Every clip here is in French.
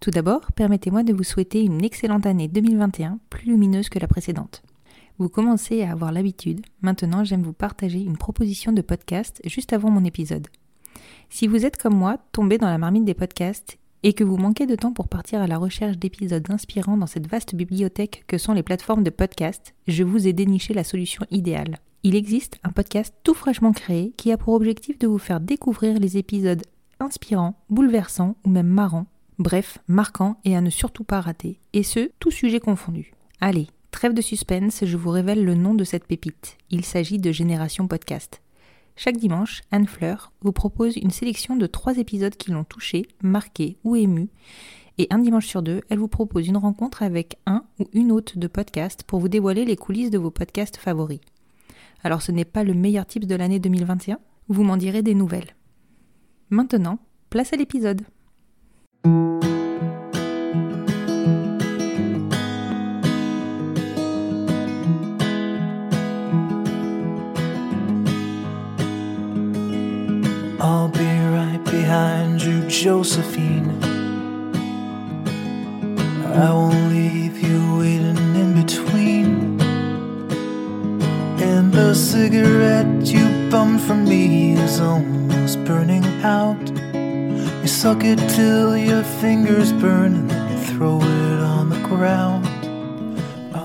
Tout d'abord, permettez-moi de vous souhaiter une excellente année 2021, plus lumineuse que la précédente. Vous commencez à avoir l'habitude, maintenant j'aime vous partager une proposition de podcast juste avant mon épisode. Si vous êtes comme moi, tombé dans la marmite des podcasts et que vous manquez de temps pour partir à la recherche d'épisodes inspirants dans cette vaste bibliothèque que sont les plateformes de podcast, je vous ai déniché la solution idéale. Il existe un podcast tout fraîchement créé qui a pour objectif de vous faire découvrir les épisodes inspirants, bouleversants ou même marrants Bref, marquant et à ne surtout pas rater, et ce, tout sujet confondu. Allez, trêve de suspense, je vous révèle le nom de cette pépite. Il s'agit de Génération Podcast. Chaque dimanche, Anne Fleur vous propose une sélection de trois épisodes qui l'ont touché, marqué ou ému, et un dimanche sur deux, elle vous propose une rencontre avec un ou une hôte de podcast pour vous dévoiler les coulisses de vos podcasts favoris. Alors ce n'est pas le meilleur type de l'année 2021 Vous m'en direz des nouvelles. Maintenant, place à l'épisode. Josephine. I won't leave you waiting in between. And the cigarette you bummed from me is almost burning out. You suck it till your fingers burn and then throw it on the ground.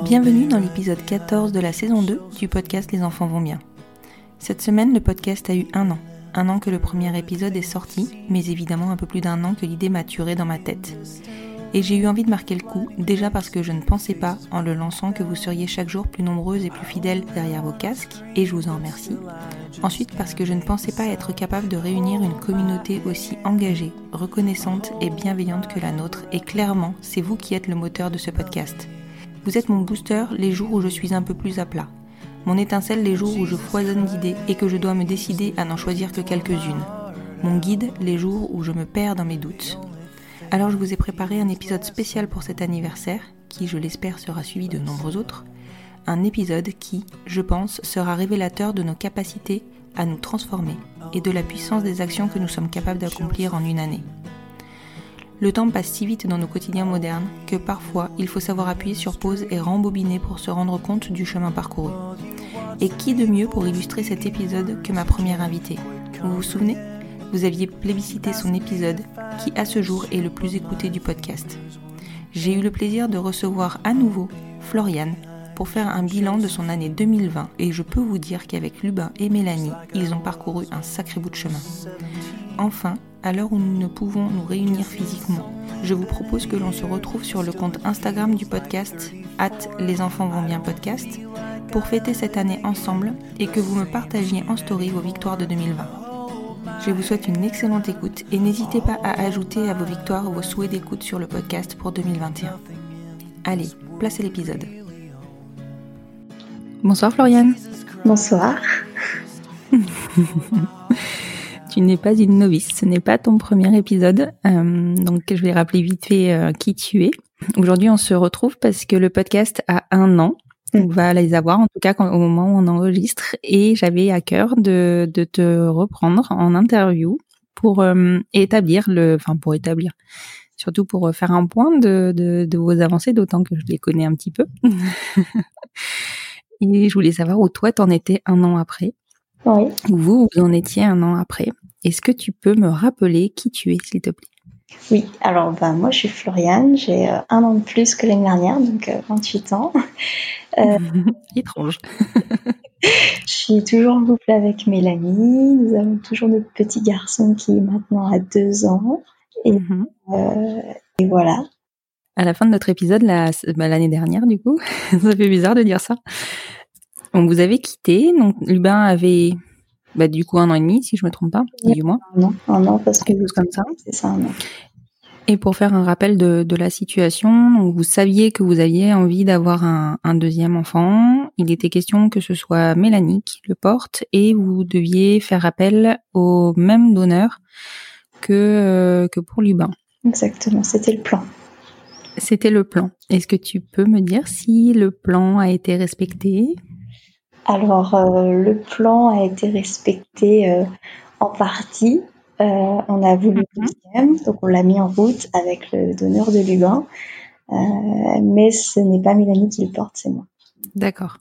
Bienvenue dans l'épisode 14 de la saison 2 du podcast Les enfants vont bien. Cette semaine, le podcast a eu un an. Un an que le premier épisode est sorti, mais évidemment un peu plus d'un an que l'idée maturé dans ma tête. Et j'ai eu envie de marquer le coup, déjà parce que je ne pensais pas, en le lançant, que vous seriez chaque jour plus nombreuses et plus fidèles derrière vos casques, et je vous en remercie. Ensuite parce que je ne pensais pas être capable de réunir une communauté aussi engagée, reconnaissante et bienveillante que la nôtre, et clairement, c'est vous qui êtes le moteur de ce podcast. Vous êtes mon booster les jours où je suis un peu plus à plat, mon étincelle les jours où je foisonne d'idées et que je dois me décider à n'en choisir que quelques-unes, mon guide les jours où je me perds dans mes doutes. Alors je vous ai préparé un épisode spécial pour cet anniversaire, qui je l'espère sera suivi de nombreux autres, un épisode qui, je pense, sera révélateur de nos capacités à nous transformer et de la puissance des actions que nous sommes capables d'accomplir en une année. Le temps passe si vite dans nos quotidiens modernes que parfois il faut savoir appuyer sur pause et rembobiner pour se rendre compte du chemin parcouru. Et qui de mieux pour illustrer cet épisode que ma première invitée? Vous vous souvenez? Vous aviez plébiscité son épisode qui à ce jour est le plus écouté du podcast. J'ai eu le plaisir de recevoir à nouveau Floriane pour faire un bilan de son année 2020 et je peux vous dire qu'avec Lubin et Mélanie, ils ont parcouru un sacré bout de chemin. Enfin, à l'heure où nous ne pouvons nous réunir physiquement, je vous propose que l'on se retrouve sur le compte Instagram du podcast, at les enfants vont bien podcast, pour fêter cette année ensemble et que vous me partagiez en story vos victoires de 2020. Je vous souhaite une excellente écoute et n'hésitez pas à ajouter à vos victoires vos souhaits d'écoute sur le podcast pour 2021. Allez, place à l'épisode. Bonsoir Floriane. Bonsoir. tu n'es pas une novice, ce n'est pas ton premier épisode, euh, donc je vais rappeler vite fait euh, qui tu es. Aujourd'hui, on se retrouve parce que le podcast a un an. On mm. va les avoir, en tout cas au moment où on enregistre, et j'avais à cœur de, de, te reprendre en interview pour euh, établir le, enfin pour établir, surtout pour faire un point de, de, de vos avancées, d'autant que je les connais un petit peu. et je voulais savoir où toi t'en étais un an après. Oui. Vous, vous en étiez un an après. Est-ce que tu peux me rappeler qui tu es, s'il te plaît? Oui, alors bah, moi je suis Floriane, j'ai euh, un an de plus que l'année dernière, donc 28 euh, ans. Euh, Étrange. Je suis toujours en couple avec Mélanie. Nous avons toujours notre petit garçon qui est maintenant à deux ans. Et, Mhm. et voilà. À la fin de notre épisode, la- bah, l'année dernière, du coup, ça fait bizarre de dire ça. On vous avez quitté, donc Lubin avait, bah, du coup, un an et demi, si je me trompe pas, Oui. du moins, Un an, un an parce que quelque chose comme ça. c'est ça, un an. Et pour faire un rappel de, de la situation, vous saviez que vous aviez envie d'avoir un, un deuxième enfant. Il était question que ce soit Mélanie qui le porte et vous deviez faire appel au même donneur que, euh, que pour Lubin. Exactement, c'était le plan. C'était le plan. Est-ce que tu peux me dire si le plan a été respecté? Alors, euh, le plan a été respecté euh, en partie. Euh, on a voulu le Mhm. deuxième, donc on l'a mis en route avec le donneur de Lubin. Mais ce n'est pas Mélanie qui le porte, c'est moi. D'accord.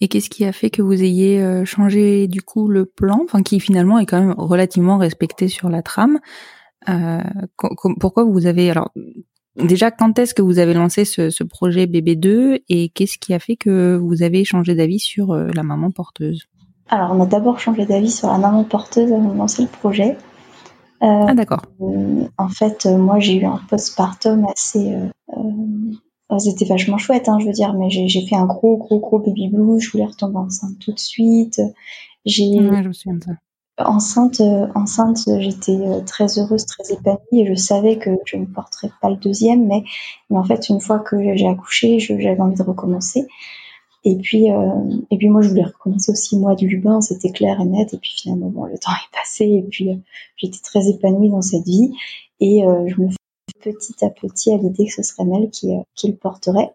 Et qu'est-ce qui a fait que vous ayez changé du coup le plan, enfin qui finalement est quand même relativement respecté sur la trame Pourquoi vous avez alors déjà quand est-ce que vous avez lancé ce, ce projet BB2 et qu'est-ce qui a fait que vous avez changé d'avis sur euh, la maman porteuse? Alors, on a d'abord changé d'avis sur la maman porteuse avant de lancer le projet. Euh, Ah d'accord. Euh, en fait, moi, j'ai eu un postpartum assez. euh, c'était vachement chouette, hein, je veux dire, mais j'ai j'ai fait un gros, gros, gros baby blues. Je voulais retomber enceinte tout de suite. J'ai Ouais, enceinte, euh, enceinte, j'étais euh, très heureuse, très épanouie, et je savais que je ne porterais pas le deuxième, mais, mais en fait, une fois que j'ai accouché, j'avais envie de recommencer. Et puis, euh, et puis moi, je voulais recommencer aussi moi du Lubin, c'était clair et net. Et puis finalement, bon, le temps est passé, et puis euh, j'étais très épanouie dans cette vie, et euh, je me fais petit à petit à l'idée que ce serait Mel qui, euh, qui le porterait.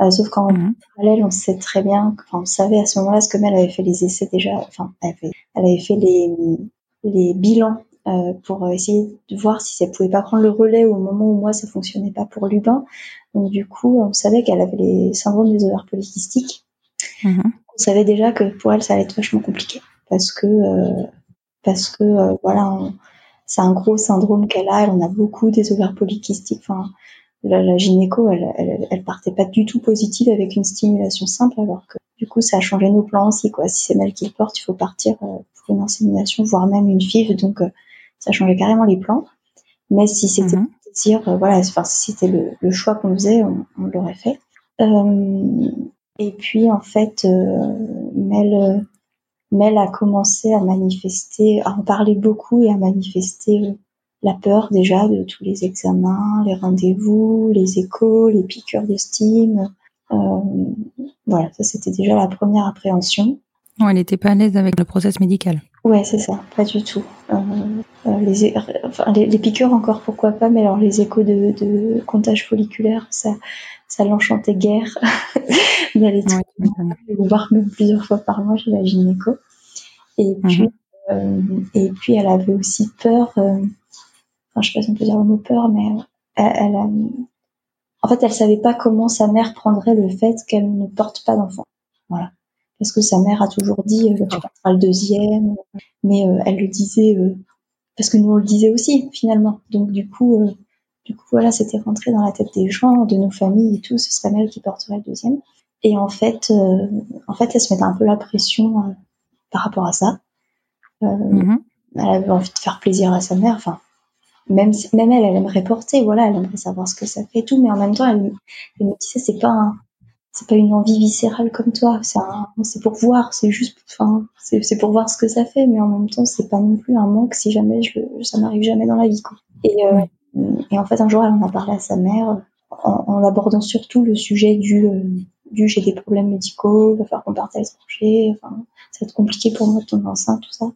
Euh, sauf qu'en Mhm. parallèle, on sait très bien, enfin, on savait à ce moment-là, ce que Mel avait fait les essais déjà, enfin, elle avait, elle avait fait les, les bilans euh, pour essayer de voir si elle pouvait pas prendre le relais au moment où moi ça fonctionnait pas pour Lubin. Donc du coup, on savait qu'elle avait les syndromes des ovaires polykystiques. Mhm. On savait déjà que pour elle, ça allait être vachement compliqué parce que euh, parce que voilà, c'est un gros syndrome qu'elle a. Elle en a beaucoup des ovaires polykystiques. Enfin, la, la gynéco, elle, elle, elle partait pas du tout positive avec une stimulation simple, alors que du coup, ça a changé nos plans aussi. Quoi. Si c'est Mel qui le porte, il faut partir euh, pour une insémination, voire même une FIV. Donc, euh, ça changeait carrément les plans. Mais si c'était Mhm. le désir, euh, voilà, enfin, si c'était le, le choix qu'on faisait, on, on l'aurait fait. Euh, et puis, en fait, Mel, Mel a commencé à manifester, à en parler beaucoup et à manifester la peur déjà de tous les examens, les rendez-vous, les échos, les piqûres d'estime. Euh, voilà, ça c'était déjà la première appréhension. Elle n'était pas à l'aise avec le process médical. Ouais, c'est ça, pas du tout. Euh, euh, les, enfin, les, les piqûres encore pourquoi pas, mais alors les échos de, de comptage folliculaire, ça, ça l'enchantait guère d'aller Ouais, voir même plusieurs fois par mois chez la gynéco. Et puis, Mhm. euh, et puis elle avait aussi peur, enfin je sais pas si on peut dire le mot peur, mais euh, elle, elle a- en fait elle savait pas comment sa mère prendrait le fait qu'elle ne porte pas d'enfant. Voilà. Parce que sa mère a toujours dit, euh, tu porteras le deuxième, mais euh, elle le disait, euh, parce que nous on le disait aussi finalement. Donc du coup, euh, du coup voilà, c'était rentré dans la tête des gens, de nos familles et tout, ce serait Mel qui porterait le deuxième. Et en fait, euh, en fait, elle se mettait un peu la pression euh, par rapport à ça. Euh, Mhm. elle avait envie de faire plaisir à sa mère. Enfin, même, si- même elle, elle aimerait porter, voilà, elle aimerait savoir ce que ça fait et tout, mais en même temps, elle, elle me disait, c'est pas un- c'est pas une envie viscérale comme toi, c'est un- c'est pour voir, c'est juste, enfin, c'est c'est pour voir ce que ça fait, mais en même temps, c'est pas non plus un manque si jamais je, ça m'arrive jamais dans la vie, quoi. Et, euh, et en fait, un jour, elle en a parlé à sa mère, en, en abordant surtout le sujet du, euh, du j'ai des problèmes médicaux, il va falloir qu'on parte à l'étranger, enfin, ça va être compliqué pour moi de tomber enceinte, tout ça.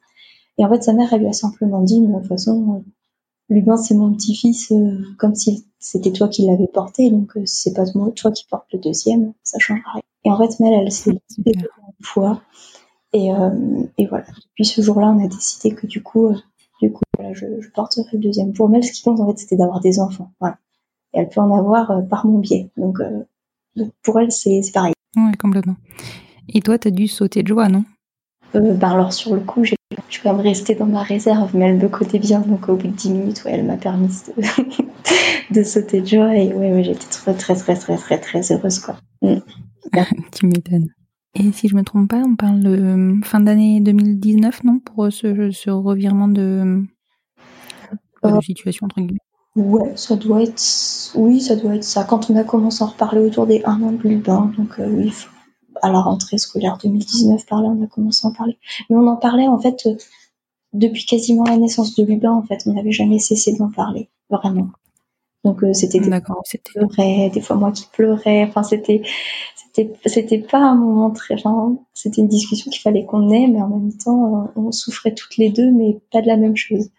Et en fait, sa mère, elle lui a simplement dit, mais de toute façon, euh, Lubin, c'est mon petit-fils, euh, comme si c'était toi qui l'avais porté, donc euh, c'est pas moi, toi qui portes le deuxième, ça changera rien. Et en fait, Mel, elle s'est Super. développée en foi. Et, euh, et voilà, depuis ce jour-là, on a décidé que du coup, euh, du coup voilà, je, je porterai le deuxième. Pour Mel, ce qui compte, en fait, c'était d'avoir des enfants. Voilà. Et elle peut en avoir euh, par mon biais. Donc, donc pour elle, c'est pareil. Ouais, complètement. Et toi, t'as dû sauter de joie, non? Ben alors sur le coup, j'ai je suis quand même restée dans ma réserve, mais elle me cotait bien, donc au bout de 10 minutes, ouais, elle m'a permis de, de sauter de joie, et ouais, j'étais très, très, très, très, très, très heureuse, quoi. Mm. Tu m'étonnes. Et si je me trompe pas, on parle de fin d'année 2019, non Pour ce, ce revirement de, de situation, entre guillemets? Ouais, ça doit être. Oui, ça doit être ça. Quand on a commencé à en reparler autour des un an de Lubin, donc euh, oui, à la rentrée scolaire 2019, par là, on a commencé à en parler. Mais on en parlait en fait euh, depuis quasiment la naissance de Lubin. En fait, on n'avait jamais cessé d'en parler, vraiment. Donc euh, c'était des D'accord, c'était. pleurais, des fois moi qui pleurais. Enfin, c'était, c'était, c'était pas un moment très. Enfin, c'était une discussion qu'il fallait qu'on ait, mais en même temps, euh, on souffrait toutes les deux, mais pas de la même chose.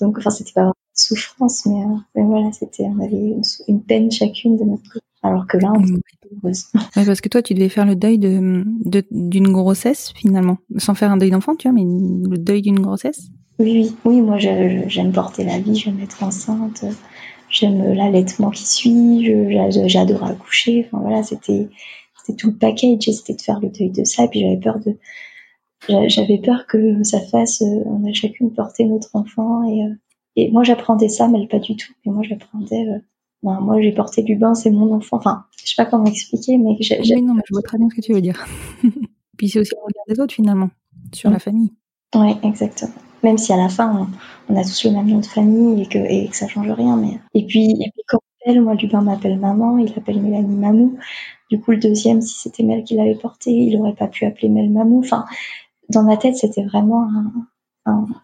Donc, enfin, c'était pas souffrance, mais, euh, mais voilà, c'était, on avait une, une peine chacune de notre côté. Alors que là, on Mm. était heureuse. Ouais, parce que toi, tu devais faire le deuil de de- d'une grossesse finalement, sans faire un deuil d'enfant, tu vois, mais le deuil d'une grossesse. Oui, oui, oui, moi j'aime porter la vie, j'aime être enceinte, euh, j'aime l'allaitement qui suit, j'adore accoucher. Enfin voilà, c'était c'était tout le package c'était de faire le deuil de ça. Et puis j'avais peur de j'a- j'avais peur que ça fasse, euh, on a chacune porté notre enfant et, euh, et moi j'apprenais ça, mais elle pas du tout. Et moi j'apprenais, euh, ben, moi j'ai porté Lubin, c'est mon enfant. Enfin, je sais pas comment expliquer, mais j'ai- Oui, non, mais je vois très bien ce que tu veux dire. Puis c'est aussi le regard des autres finalement sur la famille. Oui, exactement. Même si à la fin, on, on a tous le même nom de famille et que, et que ça change rien. Mais... Et, puis, et puis quand on appelle, moi, Lubin m'appelle maman, il appelle Mélanie Mamou. Du coup, le deuxième, si c'était Mel qui l'avait porté, il aurait pas pu appeler Mel Mamou. Enfin, dans ma tête, c'était vraiment un-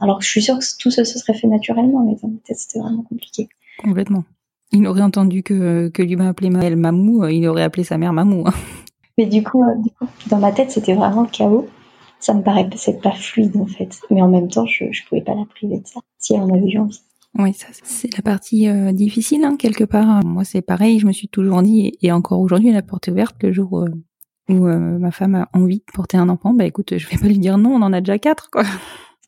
Alors, je suis sûre que tout ça se serait fait naturellement, mais dans ma tête, c'était vraiment compliqué. Complètement. Il aurait entendu que, que Lubin appelait Maëlle Mamou, il aurait appelé sa mère Mamou. hein. Mais du coup, euh, du coup, dans ma tête, c'était vraiment le chaos. Ça me paraissait pas fluide, en fait. Mais en même temps, je, je pouvais pas la priver de ça, si elle en avait eu envie. Oui, ça, c'est la partie euh, difficile, hein, quelque part. Moi, c'est pareil, je me suis toujours dit, et encore aujourd'hui, la porte est ouverte le jour euh, où euh, ma femme a envie de porter un enfant. Bah écoute, je vais pas lui dire non, on en a déjà quatre, quoi.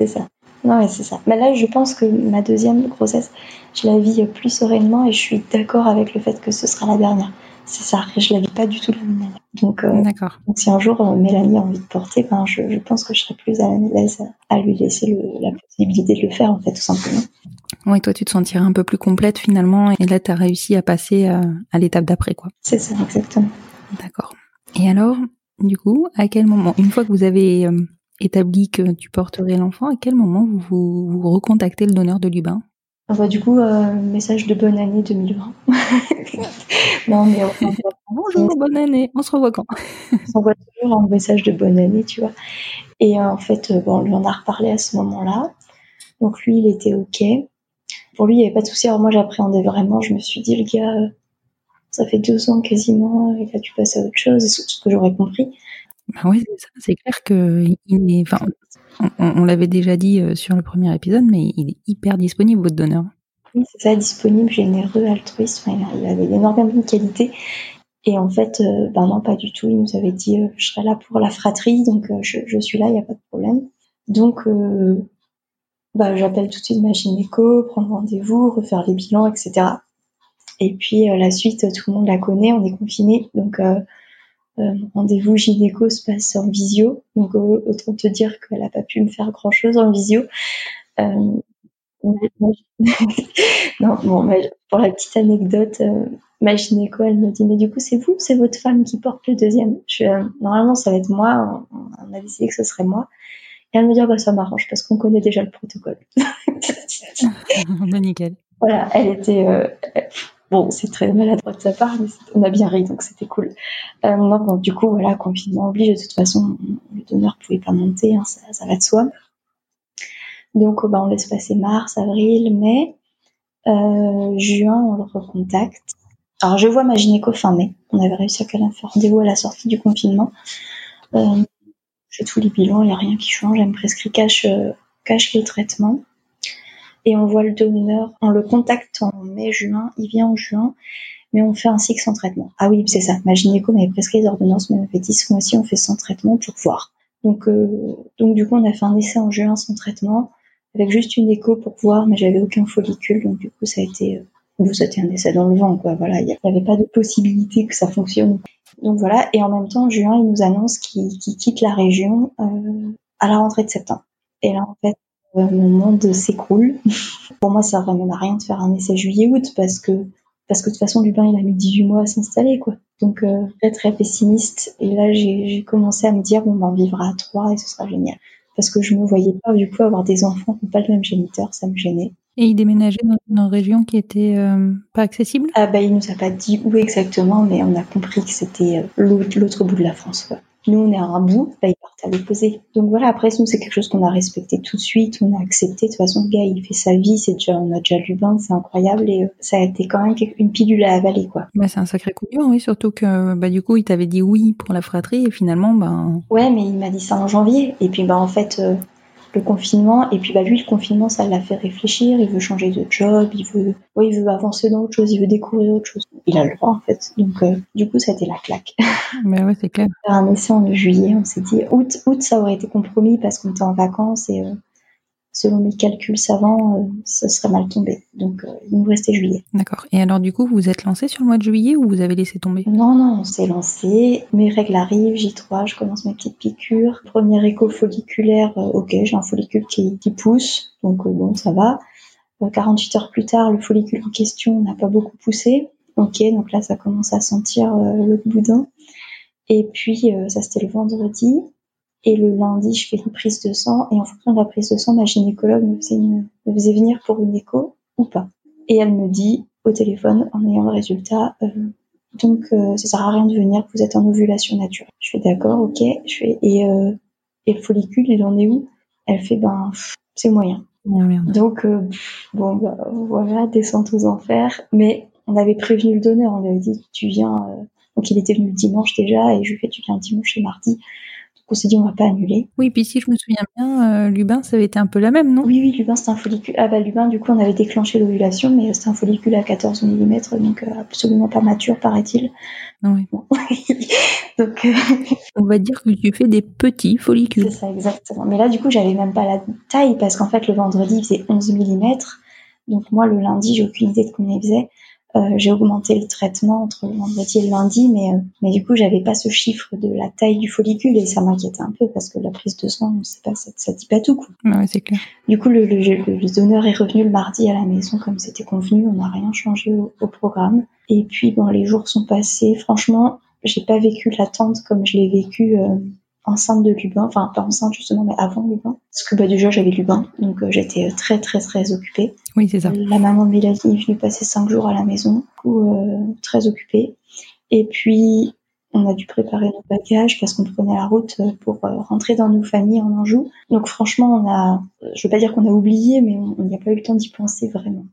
C'est ça. Non, mais c'est ça. Mais là, je pense que ma deuxième grossesse, je la vis plus sereinement et je suis d'accord avec le fait que ce sera la dernière. C'est ça. Je la vis pas du tout de la même manière. Donc, euh, D'accord. donc si un jour euh, Mélanie a envie de porter, ben, je, je pense que je serai plus à l'aise à, lui laisser le- la possibilité de le faire, en fait, tout simplement. Ouais, toi, tu te sentirais un peu plus complète finalement, et là, tu as réussi à passer à, à l'étape d'après, quoi. C'est ça, exactement. D'accord. Et alors, du coup, à quel moment, une fois que vous avez euh, établi que tu porterais l'enfant, à quel moment vous, vous, vous recontactez le donneur de Lubin? On voit du coup, euh, message de bonne année 2020. non, mais on, on- Bonjour, bonne année, on se revoit quand? On s'envoie toujours un message de bonne année, tu vois. Et euh, en fait, euh, bon, on lui en a reparlé à ce moment-là. Donc lui, il était OK. Pour lui, il n'y avait pas de souci. Alors moi, j'appréhendais vraiment. Je me suis dit, le gars, euh, ça fait deux ans quasiment, il a dû passer à autre chose, c'est ce que j'aurais compris. Bah ouais, c'est clair que est, on, l'avait déjà dit euh, sur le premier épisode, mais il est hyper disponible, votre donneur. Oui, c'est ça, disponible, généreux, altruiste. Il avait énormément de qualités. Et en fait, euh, ben non, pas du tout. Il nous avait dit, euh, je serai là pour la fratrie, donc je, suis là, il n'y a pas de problème. Donc, bah, j'appelle tout de suite ma gynéco, prendre rendez-vous, refaire les bilans, etc. Et puis la suite, tout le monde la connaît, on est confiné, donc euh, rendez-vous gynéco se passe en visio. Donc euh, autant te dire qu'elle n'a pas pu me faire grand-chose en visio. Euh, non, bon, mais pour la petite anecdote, euh, ma gynéco, elle me dit, mais du coup, c'est vous, c'est votre femme qui porte le deuxième? Je, normalement, ça va être moi. On, on a décidé que ce serait moi. Et elle me dit, ah bah, ça m'arrange parce qu'on connaît déjà le protocole. bah, nickel. voilà, elle était. Bon, c'est très maladroit de sa part, mais on a bien ri, donc c'était cool. Euh, du coup, voilà, confinement oblige. De toute façon, le donneur pouvait pas monter, hein, ça, va de soi. Donc, euh, bah, on laisse passer mars, avril, mai. Euh, juin, on le recontacte. Alors, je vois ma gynéco fin mai. On avait réussi à caler un rendez-vous à la sortie du confinement. Euh, je fais tous les bilans, il n'y a rien qui change. Elle me prescrit cash, euh, cash les traitements. Et on voit le donneur, on le contacte en mai, juin, il vient en juin, mais on fait ainsi que sans traitement. Ah oui, c'est ça, ma gynéco m'avait prescrit les ordonnances, mais dit ce mois-ci on fait sans traitement pour voir. Donc, euh, donc du coup, on a fait un essai en juin sans traitement, avec juste une écho pour voir, mais j'avais aucun follicule, donc du coup, ça a été, euh, un essai dans le vent, quoi. Voilà, il n'y avait pas de possibilité que ça fonctionne. Donc voilà, et en même temps, en juin, il nous annonce qu'il qu'il quitte la région euh, à la rentrée de septembre. Et là, en fait, mon monde s'écroule. Pour moi, ça ne ramène à rien de faire un essai juillet-août parce que parce que de toute façon, Lubin, il a mis 18 mois à s'installer, quoi. Donc, euh, très, très pessimiste. Et là, j'ai commencé à me dire, bon, ben, on vivra à trois et ce sera génial. Parce que je me voyais pas, du coup, avoir des enfants qui n'ont pas le même géniteur, ça me gênait. Et il déménageait dans une région qui était euh, pas accessible? Ah, bah, il nous a pas dit où exactement, mais on a compris que c'était euh, l'autre bout de la France, quoi. Nous, on est à un bout, là, il partait à l'opposé. Donc voilà, après, nous, c'est quelque chose qu'on a respecté tout de suite, on a accepté. De toute façon, le gars, il fait sa vie, c'est déjà, on a déjà Lubin, c'est incroyable, et euh, ça a été quand même une pilule à avaler, quoi. Bah, c'est un sacré coup dur, oui, surtout que, bah, du coup, il t'avait dit oui pour la fratrie, et finalement, ben. Ouais, mais il m'a dit ça en janvier, et puis, bah, en fait, euh, le confinement. Et puis bah lui le confinement ça l'a fait réfléchir. Il veut changer de job. Il veut ouais, il veut avancer dans autre chose. Il veut découvrir autre chose. Il a le droit en fait. Donc euh, du coup ça a été la claque. Mais ouais c'est clair. Faire un essai en juillet on s'est dit août août ça aurait été compromis parce qu'on était en vacances et euh, selon mes calculs savants, euh, ça serait mal tombé. Donc, euh, il nous restait juillet. D'accord. Et alors, du coup, vous vous êtes lancé sur le mois de juillet ou vous avez laissé tomber? Non, non, on s'est lancé. Mes règles arrivent, J3, je commence mes petites piqûres. Premier écho folliculaire, euh, ok, j'ai un follicule qui, qui pousse, donc bon, ça va. 48 heures plus tard, le follicule en question n'a pas beaucoup poussé. Ok, donc là, ça commence à sentir le boudin. Et puis, ça, c'était le vendredi. Et le lundi, je fais une prise de sang. Et en fonction de la prise de sang, ma gynécologue me faisait, me faisait venir pour une écho ou pas. Et elle me dit au téléphone, en ayant le résultat, euh, donc euh, ça sert à rien de venir, vous êtes en ovulation naturelle. Je fais d'accord, ok. Je fais et, euh, et le follicule, il en est où? Elle fait ben c'est moyen. donc euh, bon bah, voilà, descente aux enfers. Mais on avait prévenu le donneur, on lui avait dit tu viens. Donc il était venu le dimanche déjà et je lui ai fait tu viens dimanche et mardi on s'est dit on va pas annuler. Oui, puis si je me souviens bien, euh, Lubin, ça avait été un peu la même, non? Oui, oui, Lubin, c'était un follicule. Ah bah Lubin, du coup, on avait déclenché l'ovulation, mais c'était un follicule à 14 mm, donc euh, absolument pas mature, paraît-il. Ah oui. Bon. donc, euh... on va dire que tu fais des petits follicules. C'est ça, exactement. Mais là, du coup, j'avais même pas la taille, parce qu'en fait, le vendredi, il faisait 11 mm. Donc moi, le lundi, j'ai aucune idée de combien il faisait. Euh, j'ai augmenté le traitement entre le vendredi et le lundi, mais, euh, mais du coup, j'avais pas ce chiffre de la taille du follicule et ça m'inquiétait un peu parce que la prise de sang, on sait pas, ça, ça dit pas tout. Quoi. Ouais, c'est clair. Du coup, le, le, le, donneur est revenu le mardi à la maison comme c'était convenu. On n'a rien changé au, au, programme. Et puis, bon, les jours sont passés. Franchement, j'ai pas vécu l'attente comme je l'ai vécu euh, enceinte de Lubin, enfin pas enceinte justement, mais avant Lubin. Parce que bah, déjà j'avais Lubin, donc euh, j'étais très très très occupée. Oui, c'est ça. La maman de Mélanie est venue passer cinq jours à la maison, du coup euh, très occupée. Et puis on a dû préparer nos bagages parce qu'on prenait la route euh, pour rentrer dans nos familles en Anjou. Donc franchement, on a, je veux pas dire qu'on a oublié, mais on n'y a pas eu le temps d'y penser vraiment.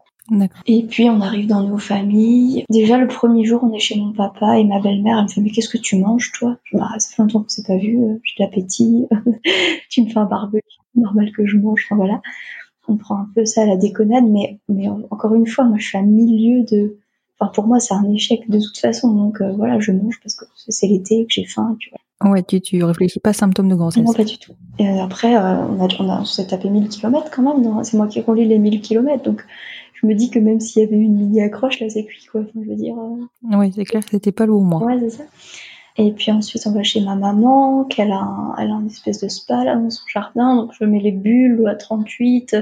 Et puis on arrive dans nos familles. Déjà le premier jour, on est chez mon papa et ma belle-mère. Elle me fait mais qu'est-ce que tu manges toi? Je me dis, ah, ça fait longtemps qu'on s'est pas vu. J'ai de l'appétit. tu me fais un barbecue, normal que je mange. Enfin voilà. On prend un peu ça à la déconnade, mais mais encore une fois, moi je suis à milieu de. Enfin pour moi c'est un échec de toute façon. Donc euh, voilà, je mange parce que c'est l'été que j'ai faim. Ouais, tu, tu réfléchis pas symptômes de grossesse. Non, pas du tout. Et après, euh, on, a, on, a, on s'est tapé 1000 km quand même. C'est moi qui ai conduit les 1000 km. Donc, je me dis que même s'il y avait eu une mini accroche, là, c'est cuit, quoi. Enfin, je veux dire. Euh... Oui, c'est clair que c'était pas lourd, moi. Ouais, c'est ça. Et puis ensuite, on va chez ma maman, qu'elle a, un, elle a une espèce de spa là dans son jardin. Donc, je mets les bulles à 38.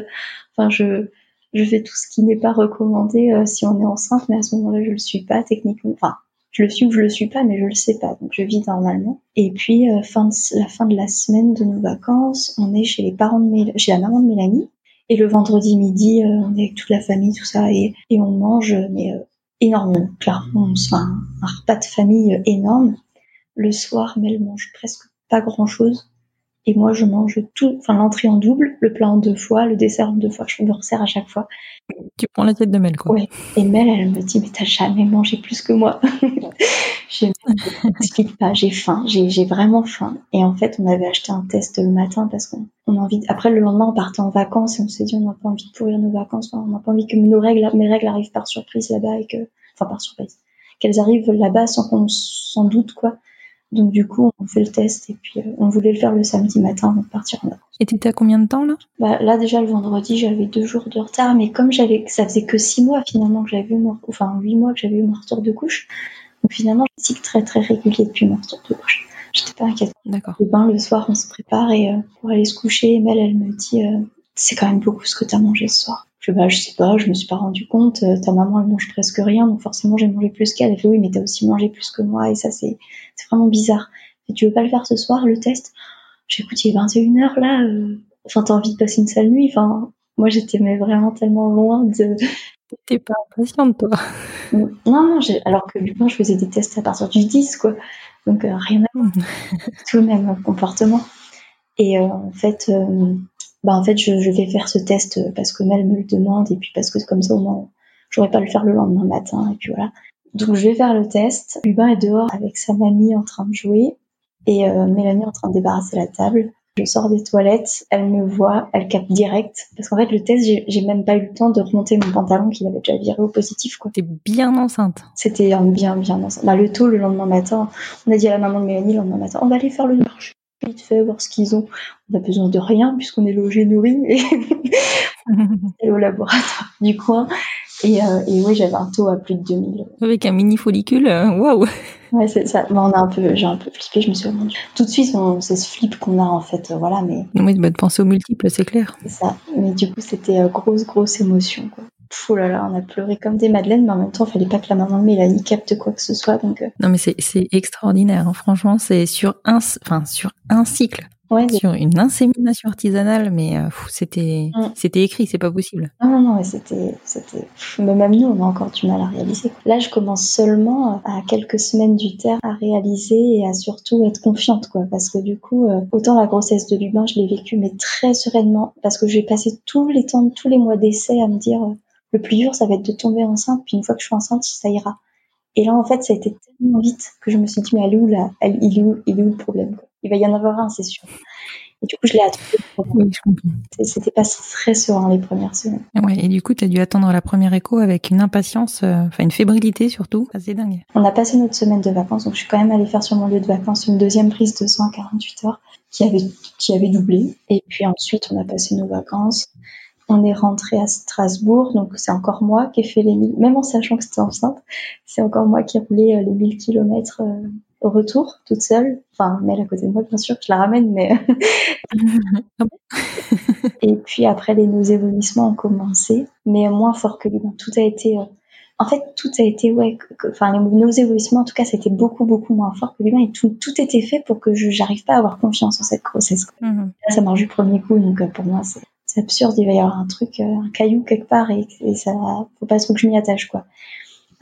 Enfin, je, je fais tout ce qui n'est pas recommandé euh, si on est enceinte, mais à ce moment-là, je le suis pas techniquement. Enfin, je le suis ou je le suis pas, mais je le sais pas. Donc, je vis normalement. Et puis, euh, fin de, la fin de la semaine de nos vacances, on est chez les parents de Mél chez la maman de Mélanie. Et le vendredi midi, euh, on est avec toute la famille, tout ça, et, on mange, mais euh, énormément. Clairement, on se fait un, un, repas de famille énorme. Le soir, Mel mange presque pas grand-chose. Et moi, je mange tout, enfin l'entrée en double, le plat en deux fois, le dessert en deux fois. Je me resserre à chaque fois. Tu prends la tête de Mel, quoi. Ouais. Et Mel, elle me dit, mais t'as jamais mangé plus que moi. je n'explique pas, j'ai faim, j'ai vraiment faim. Et en fait, on avait acheté un test le matin parce qu'on a envie. De... Après, le lendemain, on partait en vacances et on s'est dit, on n'a pas envie de pourrir nos vacances. On n'a pas envie que nos règles, mes règles arrivent par surprise là-bas et que, enfin, par surprise, qu'elles arrivent là-bas sans qu'on s'en doute, quoi. Donc du coup, on fait le test et puis euh, on voulait le faire le samedi matin avant de partir en vacances. Et t'étais à combien de temps là? Bah, Là déjà le vendredi, j'avais deux jours de retard, mais comme j'avais, ça faisait que six mois finalement que j'avais eu mon, enfin huit mois que j'avais eu mon retour de couche. Donc finalement, j'ai cycle très très régulier depuis mon retour de couche. J'étais pas inquiète. D'accord. Le bain le soir, on se prépare et euh, pour aller se coucher, Mel, elle me dit, euh, c'est quand même beaucoup ce que t'as mangé ce soir. Je bah, je sais pas, je me suis pas rendu compte. Euh, ta maman, elle mange presque rien, donc forcément, j'ai mangé plus qu'elle. Elle fait oui, mais t'as aussi mangé plus que moi, et ça, c'est c'est vraiment bizarre. Et tu veux pas le faire ce soir, le test? J'ai écoute, il est 21h là. euh, Enfin, t'as envie de passer une sale nuit. Enfin, moi, j'étais mais vraiment tellement loin de. T'es pas impatiente, toi. Non, non, j'ai- alors que du coup, je faisais des tests à partir du 10, quoi. Donc, euh, rien à voir. tout le même comportement. Et euh, en fait, bah en fait, je, je vais faire ce test parce que Mel me le demande et puis parce que comme ça au moins j'aurais pas à le faire le lendemain matin et puis voilà. Donc je vais faire le test. Lubin est dehors avec sa mamie en train de jouer et euh, Mélanie en train de débarrasser la table. Je sors des toilettes, elle me voit, elle capte direct parce qu'en fait le test j'ai même pas eu le temps de remonter mon pantalon qu'il avait déjà viré au positif quoi. T'es bien enceinte. C'était un bien, bien dans bah, Le tôt, le lendemain matin, on a dit à la maman de Mélanie, le lendemain matin, on va aller faire le marché vite fait, voir ce qu'ils ont. On a besoin de rien, puisqu'on est logé, nourri, et, au laboratoire du coin. Et, euh, et oui, j'avais un taux à plus de 2000. Avec un mini follicule, euh, waouh. Ouais, c'est ça. Bah, on a un peu, j'ai un peu flippé, je me suis dit, tout de suite, c'est ce flip qu'on a, en fait, euh, voilà, mais Oui, bah, de penser aux multiples, c'est clair. c'est ça. Mais du coup, c'était euh, grosse, grosse émotion, quoi. Pff, oh là là, on a pleuré comme des madeleines, mais en même temps, il fallait pas que la maman de Mélanie capte quoi que ce soit, donc, euh, Non, mais c'est extraordinaire. hein. Franchement, c'est sur un, enfin, sur un cycle, ouais, sur une insémination artisanale, mais euh, c'était c'était écrit, c'est pas possible. Non, non, non, mais c'était, c'était, même nous, on a encore du mal à réaliser. Là, je commence seulement euh, à quelques semaines du terme à réaliser et à surtout être confiante, quoi, parce que du coup, euh, autant la grossesse de Lubin, je l'ai vécue, mais très sereinement, parce que j'ai passé tous les temps, tous les mois d'essai à me dire, le plus dur, ça va être de tomber enceinte, puis une fois que je suis enceinte, ça ira. Et là, en fait, ça a été tellement vite que je me suis dit, mais elle est où là? Elle, il, est où, il est où le problème? Il va y en avoir un, c'est sûr. Et du coup, je l'ai attendu. Oui, je comprends. C'était pas très serein les premières semaines. Ouais, et du coup, t'as dû attendre la première écho avec une impatience, euh, enfin une fébrilité surtout. C'est dingue. On a passé notre semaine de vacances, donc je suis quand même allée faire sur mon lieu de vacances une deuxième prise de sang à 48 heures qui avait, qui avait doublé. Et puis ensuite, on a passé nos vacances. On est rentré à Strasbourg, donc c'est encore moi qui ai fait les 1000, même en sachant que c'était enceinte, c'est encore moi qui ai roulé euh, les 1000 kilomètres euh, au retour, toute seule. Enfin, Mel à côté de moi, bien sûr, je la ramène, mais. Et puis après, les nausées vomissements ont commencé, mais moins fort que lui. Tout a été. euh, En fait, tout a été, ouais, que- enfin, les nausées vomissements, en tout cas, c'était beaucoup, beaucoup moins fort que lui. Et tout, tout était fait pour que je j'arrive pas à avoir confiance en cette grossesse. Là, ça marche du premier coup, donc pour moi, c'est c'est absurde. Il va y avoir un truc, euh, un caillou quelque part, et, et ça, faut pas trop que je m'y attache, quoi.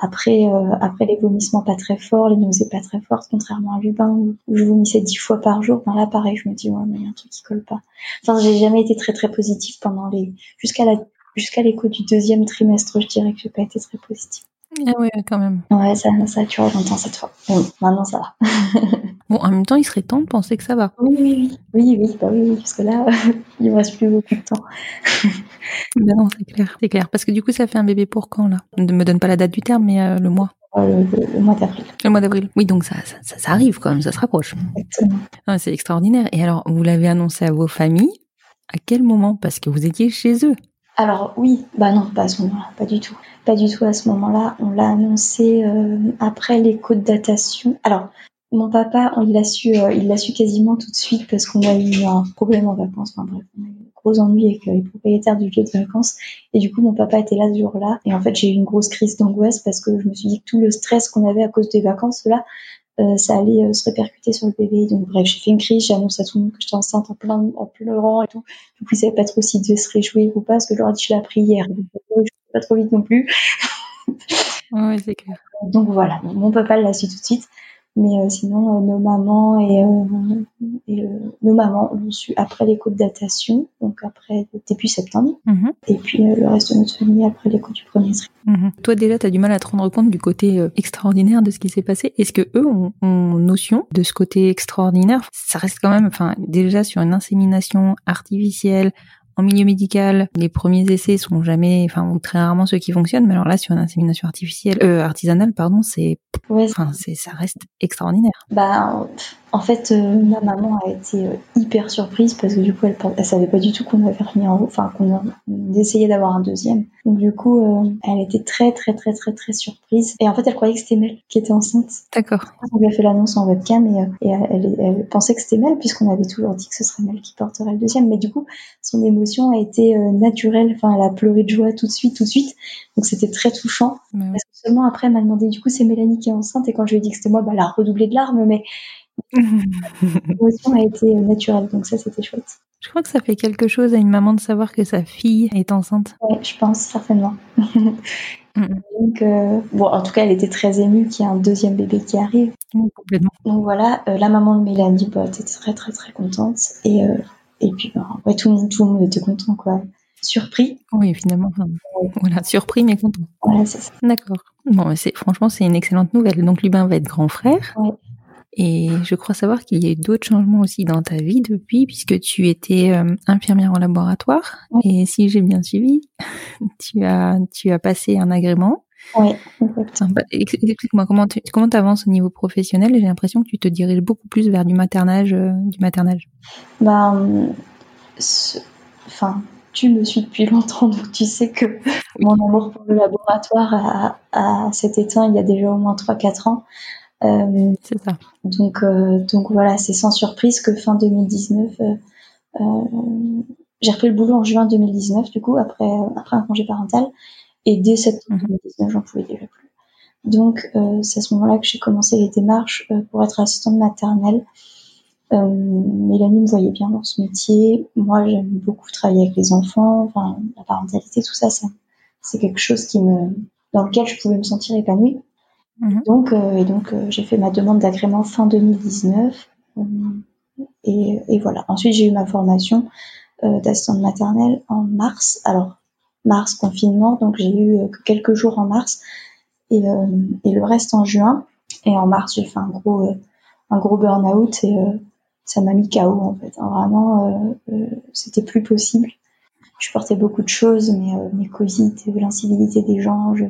Après, euh, après les vomissements pas très forts, les nausées pas très fortes, contrairement à Lubin où, je vomissais dix fois par jour. Ben là, pareil, je me dis ouais, mais il y a un truc qui colle pas. Enfin, j'ai jamais été très très positive pendant les jusqu'à jusqu'à l'écho du deuxième trimestre, je dirais que j'ai pas été très positive. Ah ouais, quand même. Ouais, ça, ça a duré longtemps cette fois. Bon, maintenant ça va. Bon, en même temps, il serait temps de penser que ça va. Oui, oui, oui, oui, oui, bah oui, oui, parce que là, il me reste plus beaucoup de temps. Ben non, c'est clair, c'est clair. Parce que du coup, ça fait un bébé pour quand là? Ne me donne pas la date du terme, mais euh, le mois. Euh, le, le- le mois d'avril. Le mois d'avril. Oui, donc ça, ça, ça, ça arrive quand même, ça se rapproche. Exactement. Ah, c'est extraordinaire. Et alors, vous l'avez annoncé à vos familles À quel moment? Parce que vous étiez chez eux. Alors oui, bah non, pas à ce moment-là, pas du tout. Pas du tout à ce moment-là. On l'a annoncé euh, après l'écho de datation. Alors, mon papa, on l'a su, euh, il l'a su quasiment tout de suite parce qu'on a eu un problème en vacances. Enfin bref, on a eu un gros ennui avec euh, les propriétaires du lieu de vacances. Et du coup, mon papa était là ce jour-là. Et en fait, j'ai eu une grosse crise d'angoisse parce que je me suis dit que tout le stress qu'on avait à cause des vacances, là, ça allait euh, se répercuter sur le bébé. Donc bref, j'ai fait une crise, j'ai annoncé à tout le monde que j'étais enceinte en, plein, en pleurant et tout. Du coup, ils savaient pas trop s'ils devaient se réjouir ou pas, parce que je leur ai dit, je l'ai appris hier. Donc, euh, je pas trop vite non plus. Oui, c'est clair. Donc voilà, mon papa l'a su tout de suite. Mais euh, sinon, euh, nos mamans et, euh, et, nos mamans l'ont su après l'écho de datation, donc après début septembre. Mhm, Et puis le reste de notre famille après l'écho du premier trimestre. mhm. Toi, déjà, tu as du mal à te rendre compte du côté extraordinaire de ce qui s'est passé. Est-ce que eux ont, ont notion de ce côté extraordinaire? Ça reste quand même, enfin, déjà sur une insémination artificielle. En milieu médical, les premiers essais sont jamais, enfin, ou très rarement ceux qui fonctionnent. Mais alors là, sur une insémination artificielle, euh, artisanale, pardon, c'est, Ouais, enfin, c'est, ça reste extraordinaire. Bah, en fait, euh, ma maman a été euh, hyper surprise parce que du coup, elle, elle savait pas du tout qu'on avait remis en haut, enfin qu'on essayait d'avoir un deuxième. Donc du coup, euh, elle était très très très très très surprise. Et en fait, elle croyait que c'était Mel qui était enceinte. D'accord. On lui a fait l'annonce en webcam et, et elle, elle- elle pensait que c'était Mel puisqu'on avait toujours dit que ce serait Mel qui porterait le deuxième. Mais du coup, son émotion l'émotion a été euh, naturelle. Enfin, elle a pleuré de joie tout de suite, tout de suite. Donc c'était très touchant. Bah oui. Parce que seulement après, elle m'a demandé du coup, c'est Mélanie qui est enceinte. Et quand je lui ai dit que c'était moi, bah, elle a redoublé de larmes. Mais l'émotion a été euh, naturelle. Donc ça, c'était chouette. Je crois que ça fait quelque chose à une maman de savoir que sa fille est enceinte. Ouais, je pense certainement. Donc, euh, bon, en tout cas, elle était très émue qu'il y ait un deuxième bébé qui arrive. Oui, complètement. Donc voilà, euh, la maman de Mélanie bah, était très très très contente et euh, et puis ouais, tout le monde tout le monde était content quoi, surpris. Oui, finalement. enfin, voilà, surpris mais content. Voilà, c'est ça. D'accord. Bon, c'est franchement c'est une excellente nouvelle. Donc Lubin va être grand frère. Ouais. Et je crois savoir qu'il y a eu d'autres changements aussi dans ta vie depuis, puisque tu étais euh, infirmière en laboratoire. Ouais. Et si j'ai bien suivi, tu as tu as passé un agrément. Ouais, exact. Enfin, bah, ex- Explique-moi comment tu comment avances au niveau professionnel? J'ai l'impression que tu te diriges beaucoup plus vers du maternage, euh, du maternage. Bah, hum, enfin, tu me suis depuis longtemps, donc tu sais que mon amour pour le laboratoire a, a s'est éteint il y a déjà au moins 3-4 ans. Euh, C'est ça. Donc, euh, donc voilà, c'est sans surprise que fin 2019, euh, euh, j'ai repris le boulot en juin 2019, du coup, après, après un congé parental. Et dès septembre Mhm. 2019, j'en pouvais déjà plus. Donc, euh, c'est à ce moment-là que j'ai commencé les démarches euh, pour être assistante maternelle. Euh, Mélanie me voyait bien dans ce métier. Moi, j'aime beaucoup travailler avec les enfants. Enfin, la parentalité, tout ça, ça c'est quelque chose qui me, dans lequel je pouvais me sentir épanouie. Mhm. Donc, euh, et donc euh, j'ai fait ma demande d'agrément fin 2019. euh, et, et voilà. Ensuite, j'ai eu ma formation euh, d'assistante maternelle en mars. Alors, mars, confinement, donc j'ai eu euh, que quelques jours en mars et, euh, et le reste en juin. Et en mars, j'ai fait un gros, euh, un gros burn-out et ça m'a mis KO en fait. hein. Vraiment, c'était plus possible. Je portais beaucoup de choses, mais mes cosites, l'incivilité des gens, je,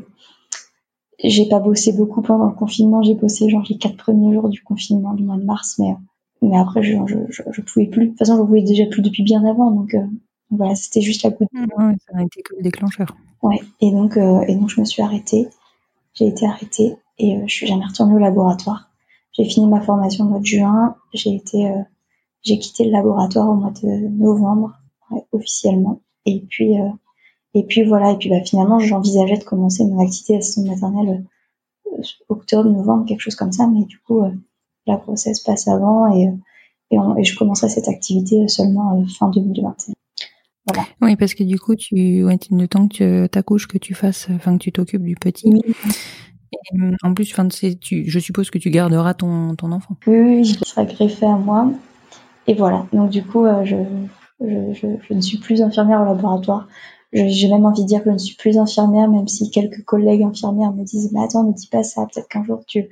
j'ai pas bossé beaucoup pendant le confinement. J'ai bossé genre les quatre premiers jours du confinement du mois de mars, mais mais après je je, je, je pouvais plus. De toute façon, je pouvais déjà plus depuis bien avant, donc voilà, c'était juste la goutte. Ouais, ça a été que le déclencheur. Ouais. Et donc euh, et donc je me suis arrêtée. J'ai été arrêtée et euh, je suis jamais retournée au laboratoire. J'ai fini ma formation au mois de juin. J'ai été euh, j'ai quitté le laboratoire au mois de novembre ouais, officiellement. Et puis euh, et puis voilà. Et puis bah finalement j'envisageais de commencer mon activité d'assistante maternelle euh, octobre, novembre, quelque chose comme ça. Mais du coup, euh, la grossesse passe avant et, et, on- et je commencerai cette activité seulement euh, fin 2021. Oui, parce que du coup, tu, ouais, le temps que tu accouches, que tu fasses, enfin que tu t'occupes du petit. Oui, Et, euh, en plus, tu, je suppose que tu garderas ton, ton enfant. oui, oui, je serai greffée à moi. Et voilà. Donc du coup, euh, je, je, je, je ne suis plus infirmière au laboratoire. J'ai même envie de dire que je ne suis plus infirmière, même si quelques collègues infirmières me disent Mais attends, ne dis pas ça, peut-être qu'un jour tu,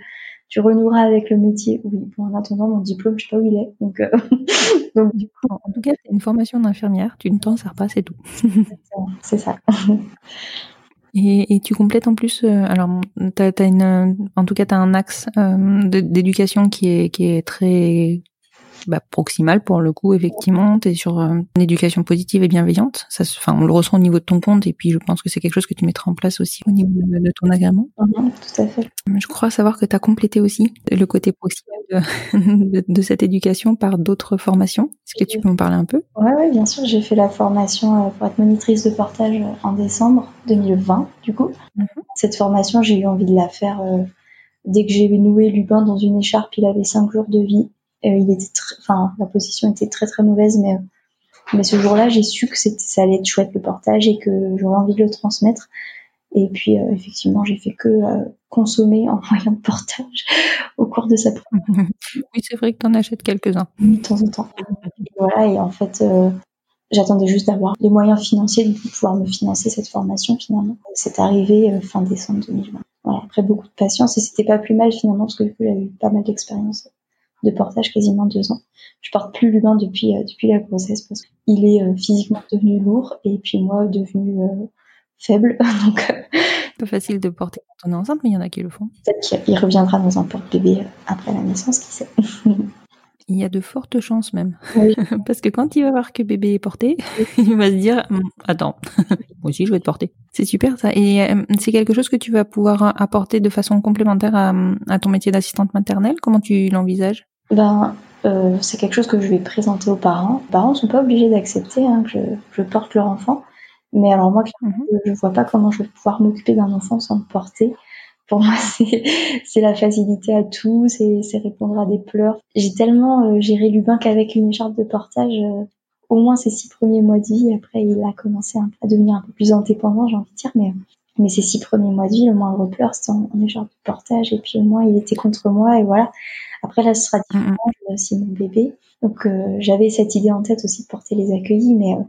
tu renoueras avec le métier. Oui, bon, en attendant, mon diplôme, je sais pas où il est. Donc, euh, donc du coup, En tout cas, c'est une formation d'infirmière. Tu ne t'en sers pas, c'est tout. c'est ça. Et, et tu complètes en plus, euh, alors, t'as, t'as une, en tout cas, tu as un axe euh, d'éducation qui est, qui est très bah, proximal pour le coup, effectivement. Tu es sur euh, une éducation positive et bienveillante. Ça, enfin, on le ressent au niveau de ton compte et puis je pense que c'est quelque chose que tu mettras en place aussi au niveau de, de ton agrément. Mhm, tout à fait. Je crois savoir que tu as complété aussi le côté proximal de, de, de cette éducation par d'autres formations. Est-ce que tu peux en parler un peu? Ouais, ouais, bien sûr, j'ai fait la formation euh, pour être monitrice de portage euh, en décembre 2020, du coup. Mhm. Cette formation, j'ai eu envie de la faire dès que j'ai noué Lubin dans une écharpe. Il avait cinq jours de vie. Euh, il était, enfin, la position était très très mauvaise, mais mais ce jour-là, j'ai su que c'était, ça allait être chouette le portage et que j'aurais envie de le transmettre. Et puis, euh, effectivement, j'ai fait que euh, consommer en moyen de portage au cours de sa Oui, c'est vrai que tu en achètes quelques-uns. de temps en temps. Et voilà, et en fait, euh, j'attendais juste d'avoir les moyens financiers de pouvoir me financer cette formation finalement. C'est arrivé fin décembre 2020. Voilà, après beaucoup de patience, et c'était pas plus mal finalement, parce que du coup, j'avais eu pas mal d'expérience de portage, quasiment deux ans. Je porte plus l'humain depuis, euh, depuis la grossesse, parce qu'il est euh, physiquement devenu lourd, et puis moi, devenu euh, faible. Donc, Pas facile de porter quand on est enceinte, mais il y en a qui le font. peut-être qu'il reviendra dans un porte-bébé après la naissance, qui sait. Il y a de fortes chances même. Oui. Parce que quand il va voir que bébé est porté, il va se dire Hum, Attends, moi aussi je vais te porter. C'est super ça. Et euh, c'est quelque chose que tu vas pouvoir apporter de façon complémentaire à, à ton métier d'assistante maternelle? Comment tu l'envisages? Ben, euh, c'est quelque chose que je vais présenter aux parents. Les parents ne sont pas obligés d'accepter hein, que je, je, porte leur enfant. Mais alors moi, mm -hmm. je ne vois pas comment je vais pouvoir m'occuper d'un enfant sans le porter. Pour moi, c'est la facilité à tout, c'est répondre à des pleurs. J'ai tellement euh, géré Lubin qu'avec une écharpe de portage, euh, au moins ces six premiers mois de vie, après il a commencé à devenir un peu plus indépendant, j'ai envie de dire, mais, mais ces six premiers mois de vie, le moindre pleur, c'était en, en, écharpe de portage, et puis au moins il était contre moi, et voilà. Après là, ce sera différent, j'ai aussi mon bébé. Donc euh, j'avais cette idée en tête aussi de porter les accueillis, mais, euh,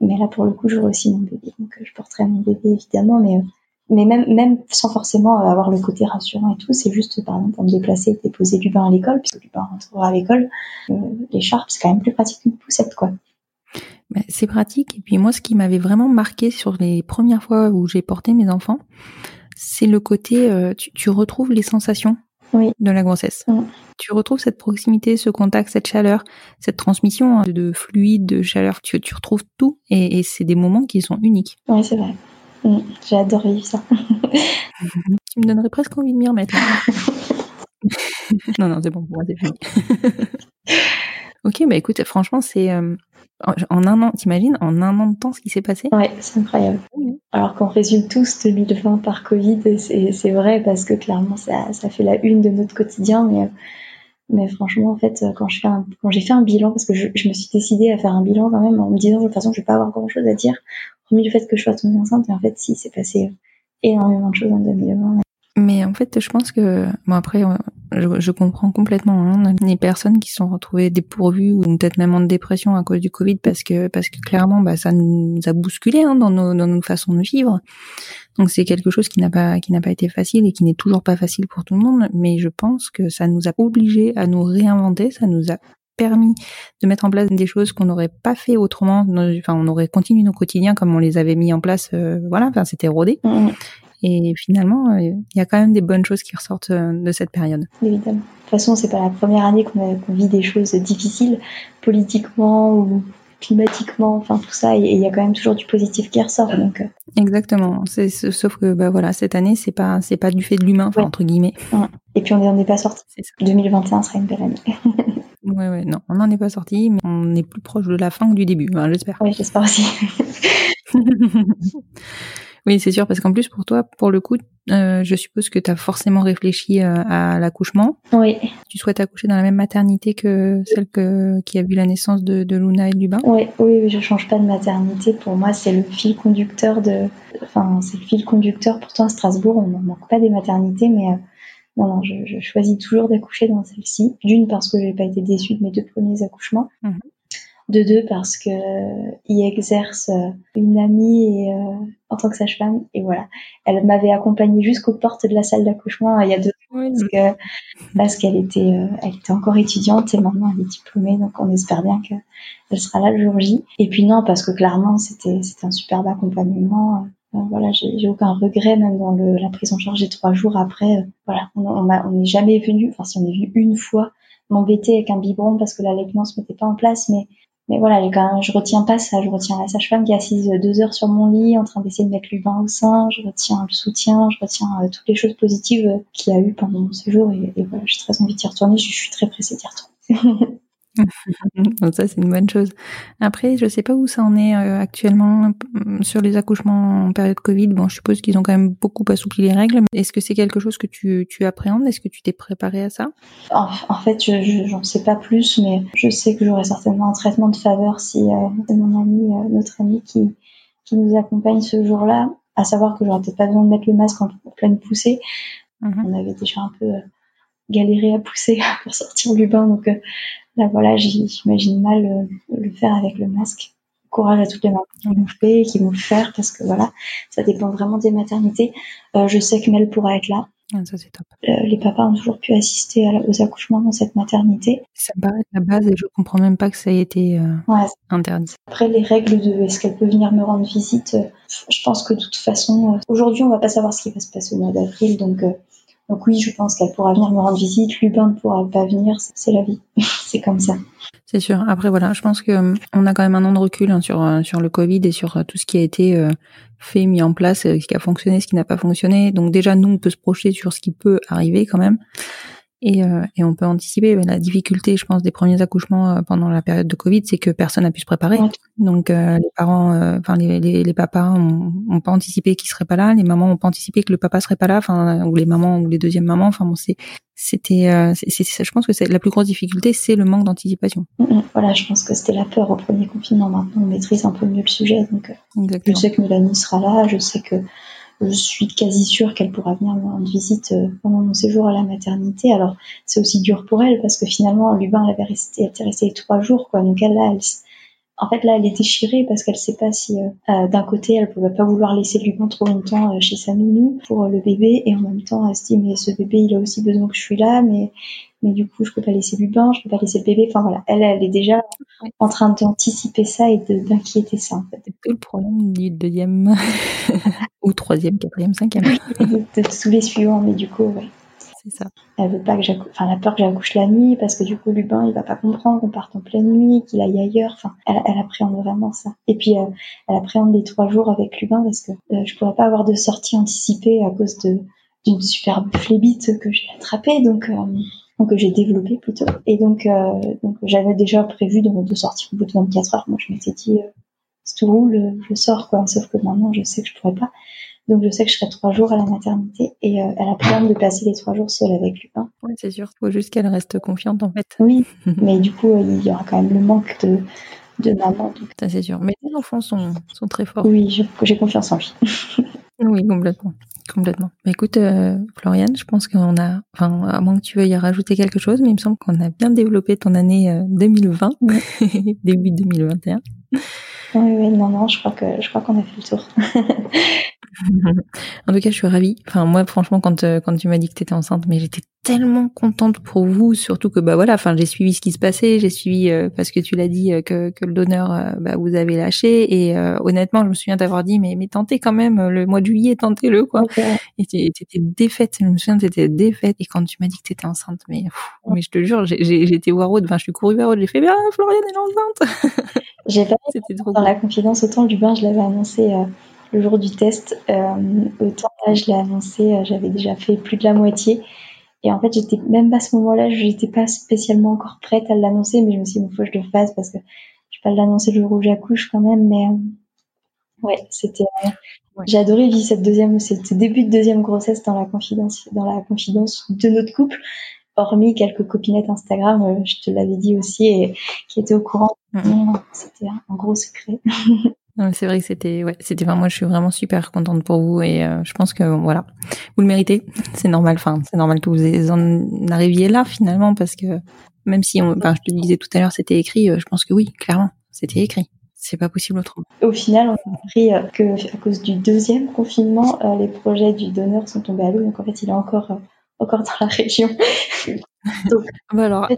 mais là pour le coup, j'aurai aussi mon bébé, donc euh, je porterai mon bébé évidemment, mais mais même, même sans forcément avoir le côté rassurant et tout, c'est juste par exemple pour me déplacer et déposer du bain à l'école, puisque du bain rentrera à l'école, euh, l'écharpe c'est quand même plus pratique qu'une poussette quoi. C'est pratique et puis moi ce qui m'avait vraiment marqué sur les premières fois où j'ai porté mes enfants, c'est le côté euh, tu, tu, retrouves les sensations oui. de la grossesse. Oui. Tu retrouves cette proximité, ce contact, cette chaleur, cette transmission de, de fluide, de chaleur. Tu, tu retrouves tout et, et c'est des moments qui sont uniques. Oui, c'est vrai. Mmh, J'ai adoré vivre ça. tu me donnerais presque envie de m'y remettre. non, non, c'est bon, pour moi, c'est fini. ok, bah écoute, franchement, c'est. Euh, en un an, t'imagines, en un an de temps, ce qui s'est passé? Ouais, c'est incroyable. Mmh. Alors qu'on résume tous 2020 par Covid, c'est vrai parce que clairement, ça, ça fait la une de notre quotidien, mais. Mais franchement, en fait, quand je fais un, quand j'ai fait un bilan, parce que je, je, me suis décidée à faire un bilan quand même en me disant de toute façon, je vais pas avoir grand chose à dire, hormis le fait que je sois tombée enceinte. Et en fait, si, c'est passé énormément de choses en 2020. Mais en fait, je pense que, bon après, je, je comprends complètement hein, les personnes qui sont retrouvées dépourvues ou peut-être même en dépression à cause du Covid parce que, parce que clairement, bah, ça nous a bousculé hein, dans, nos, dans nos façons de vivre. Donc c'est quelque chose qui n'a pas, qui n'a pas été facile et qui n'est toujours pas facile pour tout le monde. Mais je pense que ça nous a obligés à nous réinventer, ça nous a permis de mettre en place des choses qu'on n'aurait pas fait autrement. Enfin, on aurait continué nos quotidiens comme on les avait mis en place. Euh, voilà, enfin, c'était rodé. Mmh. Et finalement, il euh, y a quand même des bonnes choses qui ressortent euh, de cette période. Évidemment. De toute façon, c'est pas la première année qu'on qu vit des choses difficiles, politiquement ou climatiquement, enfin tout ça, et il y a quand même toujours du positif qui ressort. Donc. Exactement. C'est, sauf que bah voilà, cette année, c'est pas c'est pas du fait de l'humain, enfin, Ouais. entre guillemets. Ouais. Et puis on n'en est pas sorti. C'est ça. 2021 sera une belle année. Ouais, ouais, non, on n'en est pas sorti, mais on est plus proche de la fin que du début, hein, j'espère. oui, j'espère aussi. oui, c'est sûr, parce qu'en plus, pour toi, pour le coup, euh, je suppose que tu as forcément réfléchi euh, à l'accouchement. oui, Tu souhaites accoucher dans la même maternité que celle que, qui a vu la naissance de, de Luna et de Lubin? Oui, oui, oui, je change pas de maternité. Pour moi, c'est le fil conducteur de. Enfin, c'est le fil conducteur. Pourtant, à Strasbourg, on ne manque pas des maternités, mais. Euh, non, non, je, je, choisis toujours d'accoucher dans celle-ci. D'une, parce que j'ai pas été déçue de mes deux premiers accouchements. Mhm. De deux, parce que euh, y exerce euh, une amie et, euh, en tant que sage-femme. Et voilà. Elle m'avait accompagnée jusqu'aux portes de la salle d'accouchement il y a deux ans. Oui. Parce que, parce qu'elle était, euh, elle était encore étudiante et maintenant elle est diplômée. Donc on espère bien qu'elle sera là le jour J. Et puis non, parce que clairement, c'était, c'était un superbe accompagnement. Euh, voilà, j'ai aucun regret même dans le, la prise en charge des trois jours après. euh, voilà, on on m'a- on n'est jamais venu, enfin si on est venu une fois m'embêter avec un biberon parce que l'allaitement se mettait pas en place, mais mais voilà, quand même, je retiens pas ça. Je retiens la sage-femme qui est assise deux heures sur mon lit en train d'essayer de mettre le bain au sein. Je retiens le soutien, je retiens euh, toutes les choses positives euh, qu'il y a eu pendant mon séjour et, et voilà, j'ai très envie d'y retourner. Je suis très pressée d'y retourner. Donc ça, c'est une bonne chose. Après, je sais pas où ça en est euh, actuellement euh, sur les accouchements en période Covid. Bon, je suppose qu'ils ont quand même beaucoup assoupli les règles. Est-ce que c'est quelque chose que tu, tu appréhendes? Est-ce que tu t'es préparé à ça? En, en fait, je je- j'en sais pas plus, mais je sais que j'aurai certainement un traitement de faveur si euh, mon ami, euh, notre ami qui, qui nous accompagne ce jour-là, à savoir que j'aurai peut-être pas besoin de mettre le masque en, pleine poussée. Mhm. On avait déjà un peu galéré à pousser pour sortir du bain, donc euh, là voilà, j'imagine mal euh, le faire avec le masque. Courage à toutes les mamans qui l'ont fait et qui vont le faire parce que voilà, ça dépend vraiment des maternités. Euh, je sais que Mel pourra être là. Ah, Ça, c'est top. Euh, les papas ont toujours pu assister à la- aux accouchements dans cette maternité. Ça me paraît la base et je comprends même pas que ça ait été euh, Ouais, interdit. Après, les règles de est-ce qu'elle peut venir me rendre visite, euh, je pense que de toute façon, aujourd'hui, on va pas savoir ce qui va se passer au mois d'avril. Donc, donc oui, je pense qu'elle pourra venir me rendre visite. Lubin ne pourra pas venir. c'est- la vie. c'est comme ça. C'est sûr. Après, voilà, je pense que euh, on a quand même un an de recul hein, sur euh, sur le Covid et sur euh, tout ce qui a été euh, fait, mis en place, ce qui a fonctionné, ce qui n'a pas fonctionné. Donc déjà, nous, on peut se projeter sur ce qui peut arriver quand même. Et, euh, et, on peut anticiper la difficulté, je pense, des premiers accouchements euh, pendant la période de Covid, c'est que personne n'a pu se préparer. Donc euh, les parents, enfin les, les, les, papas ont, pas anticipé qu'ils seraient pas là, les mamans ont pas anticipé que le papa serait pas là, enfin ou les mamans ou les deuxièmes mamans. Enfin bon, c'est c'était, je pense que c'est la plus grosse difficulté, c'est le manque d'anticipation. Mm, mm. Voilà, je pense que c'était la peur au premier confinement. Maintenant, on maîtrise un peu mieux le sujet, donc je sais que Mélanie sera là, je sais que je suis quasi sûre qu'elle pourra venir me rendre visite euh, pendant mon séjour à la maternité. Alors, c'est aussi dur pour elle parce que finalement, Lubin, elle avait resté, elle était restée trois jours, quoi. Donc, elle, là, elle, en fait, là, elle est déchirée parce qu'elle sait pas si, euh, euh, d'un côté, elle pouvait pas vouloir laisser Lubin trop longtemps chez sa nounou pour le bébé, et en même temps, elle se dit, mais ce bébé, il a aussi besoin que je suis là, mais mais du coup je peux pas laisser Lubin, je peux pas laisser le bébé. Enfin voilà, elle, elle est déjà en train d'anticiper ça et d'inquiéter ça en fait. C'est le problème du deuxième ou troisième, quatrième, cinquième. de, tous les suivants, mais du coup ouais. C'est. Elle veut pas que j'accouche, enfin, elle a peur que j'accouche la nuit parce que du coup, Lubin, il va pas comprendre qu'on parte en pleine nuit, qu'il aille ailleurs. Enfin, elle, appréhende vraiment ça. Et puis, euh, elle appréhende les trois jours avec Lubin parce que euh, je pourrais pas avoir de sortie anticipée à cause de d'une superbe flébite que j'ai attrapée. Donc, euh, que j'ai développé plutôt. Et donc, euh, donc j'avais déjà prévu de, sortir au bout de 24 heures. Moi, je m'étais dit, euh, si tout roule, je sors, quoi. Sauf que maintenant, je sais que je pourrais pas. Donc, je sais que je serai trois jours à la maternité et euh, elle a peur de passer les trois jours seule avec lui. Oui, c'est sûr. Faut juste qu'elle reste confiante, en fait. Oui, mais du coup, il y aura quand même le manque de, de maman. Ça, c'est sûr. Mais les enfants sont, sont très forts. Oui, j'ai confiance en lui. oui, complètement. Complètement. Écoute, euh, Floriane, je pense qu'on a, enfin, à moins que tu veuilles rajouter quelque chose, mais il me semble qu'on a bien développé ton année 2020, euh, début 2021. Oui, oui, non, non, je crois que je crois qu'on a fait le tour. en tout cas, je suis ravie. Enfin, moi, franchement, quand euh, quand tu m'as dit que tu étais enceinte, mais j'étais tellement contente pour vous, surtout que bah voilà, enfin, j'ai suivi ce qui se passait, j'ai suivi euh, parce que tu l'as dit euh, que que le donneur, bah, vous avez lâché et honnêtement, je me souviens d'avoir dit mais mais tentez quand même le mois de juillet, tentez-le quoi. Et t'étais défaite, je me souviens, t'étais défaite et quand tu m'as dit que t'étais enceinte, mais mais je te jure, j'ai été voir Aude, enfin, je suis courue vers Aude, j'ai fait bien, ah, Floriane elle est enceinte. j'ai pas dans la confidence autant du bain, je l'avais annoncé le jour du test. Euh, autant là, je l'ai annoncé, euh, j'avais déjà fait plus de la moitié. Et en fait, j'étais même à ce moment-là, je n'étais pas spécialement encore prête à l'annoncer, mais je me suis dit, il faut que je le fasse parce que je vais pas l'annoncer le jour où j'accouche quand même. Mais euh, ouais, c'était. J'ai adoré vivre cette deuxième, ce début de deuxième grossesse dans la confidence, dans la confidence de notre couple. Hormis quelques copinettes Instagram, je te l'avais dit aussi, et qui étaient au courant. C'était un gros secret. c'est vrai que c'était, ouais, c'était. moi, je suis vraiment super contente pour vous et euh, je pense que voilà, vous le méritez. C'est normal. Enfin, c'est normal que vous en arriviez là finalement parce que même si, on, enfin, je te le disais tout à l'heure, c'était écrit. Euh, je pense que oui, clairement, c'était écrit. C'est pas possible autrement. Au final, on a appris euh, que à cause du deuxième confinement, les projets du donneur sont tombés à l'eau. Donc en fait, il est encore encore dans la région. donc, ah bah alors,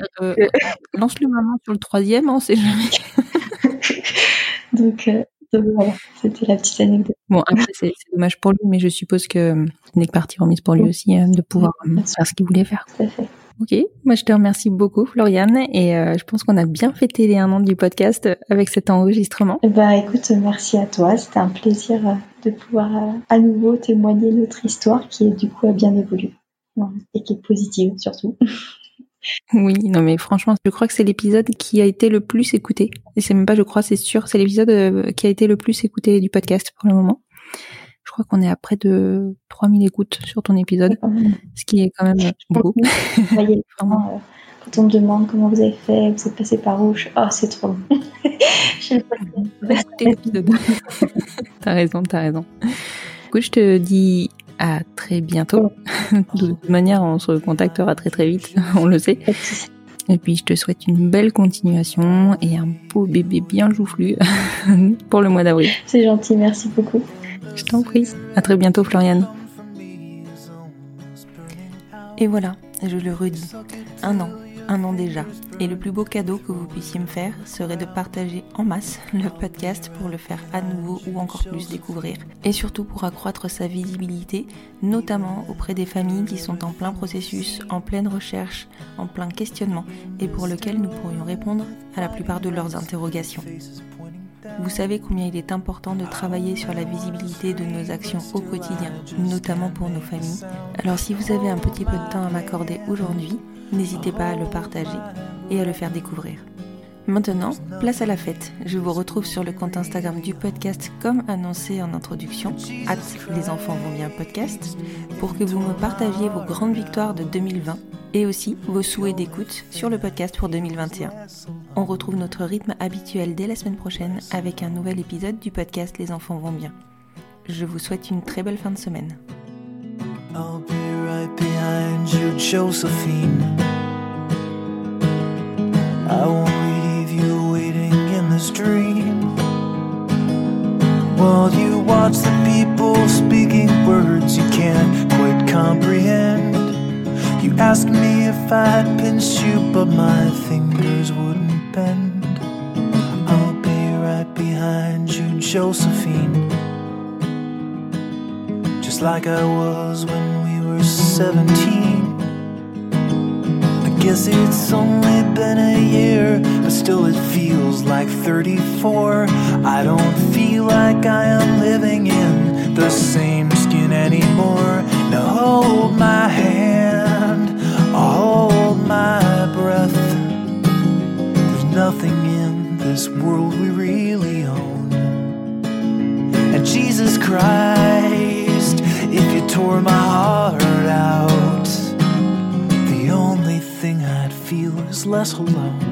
lance-le maintenant sur le troisième, on sait jamais. donc, voilà, c'était la petite anecdote. Bon, après, c'est dommage pour lui, mais je suppose que euh, n'est que partie remise pour lui aussi hein, de pouvoir euh, faire ce qu'il voulait faire. Tout à fait. Ok, moi je te remercie beaucoup Floriane et euh, je pense qu'on a bien fêté les un an du podcast avec cet enregistrement. Bah écoute, merci à toi, c'était un plaisir de pouvoir à nouveau témoigner notre histoire qui est du coup a bien évolué et qui est positive surtout. Oui, non mais franchement, je crois que c'est l'épisode qui a été le plus écouté. Et c'est même pas, je crois, c'est sûr, c'est l'épisode euh, qui a été le plus écouté du podcast pour le moment. Je crois qu'on est à près de 3000 écoutes sur ton épisode, ce qui est quand même beaucoup. voyez, vraiment, euh, quand on me demande comment vous avez fait, vous êtes passé par où, oh, c'est trop je l'épisode. t'as raison, t'as raison. Écoute, je te dis à très bientôt. De toute manière, on se contactera très très vite, on le sait. Et puis je te souhaite une belle continuation et un beau bébé bien joufflu pour le mois d'avril. C'est gentil, merci beaucoup. Je t'en prie. À très bientôt Floriane. Et voilà, je le redis, un an un an déjà. Et le plus beau cadeau que vous puissiez me faire serait de partager en masse le podcast pour le faire à nouveau ou encore plus découvrir. Et surtout pour accroître sa visibilité, notamment auprès des familles qui sont en plein processus, en pleine recherche, en plein questionnement et pour lequel nous pourrions répondre à la plupart de leurs interrogations. Vous savez combien il est important de travailler sur la visibilité de nos actions au quotidien, notamment pour nos familles. Alors si vous avez un petit peu de temps à m'accorder aujourd'hui, n'hésitez pas à le partager et à le faire découvrir. Maintenant, place à la fête. Je vous retrouve sur le compte Instagram du podcast comme annoncé en introduction, at les enfants vont bien podcast, pour que vous me partagiez vos grandes victoires de 2020 et aussi vos souhaits d'écoute sur le podcast pour 2021. On retrouve notre rythme habituel dès la semaine prochaine avec un nouvel épisode du podcast Les enfants vont bien. Je vous souhaite une très belle fin de semaine. I'll be right behind you, Josephine. I won't leave you waiting in this dream. While you watch the people speaking words you can't quite comprehend. You ask me if I'd pinch you, but my fingers wouldn't bend. I'll be right behind you, Josephine. Like I was when we were 17. I guess it's only been a year, but still it feels like 34. I don't feel like I am us alone.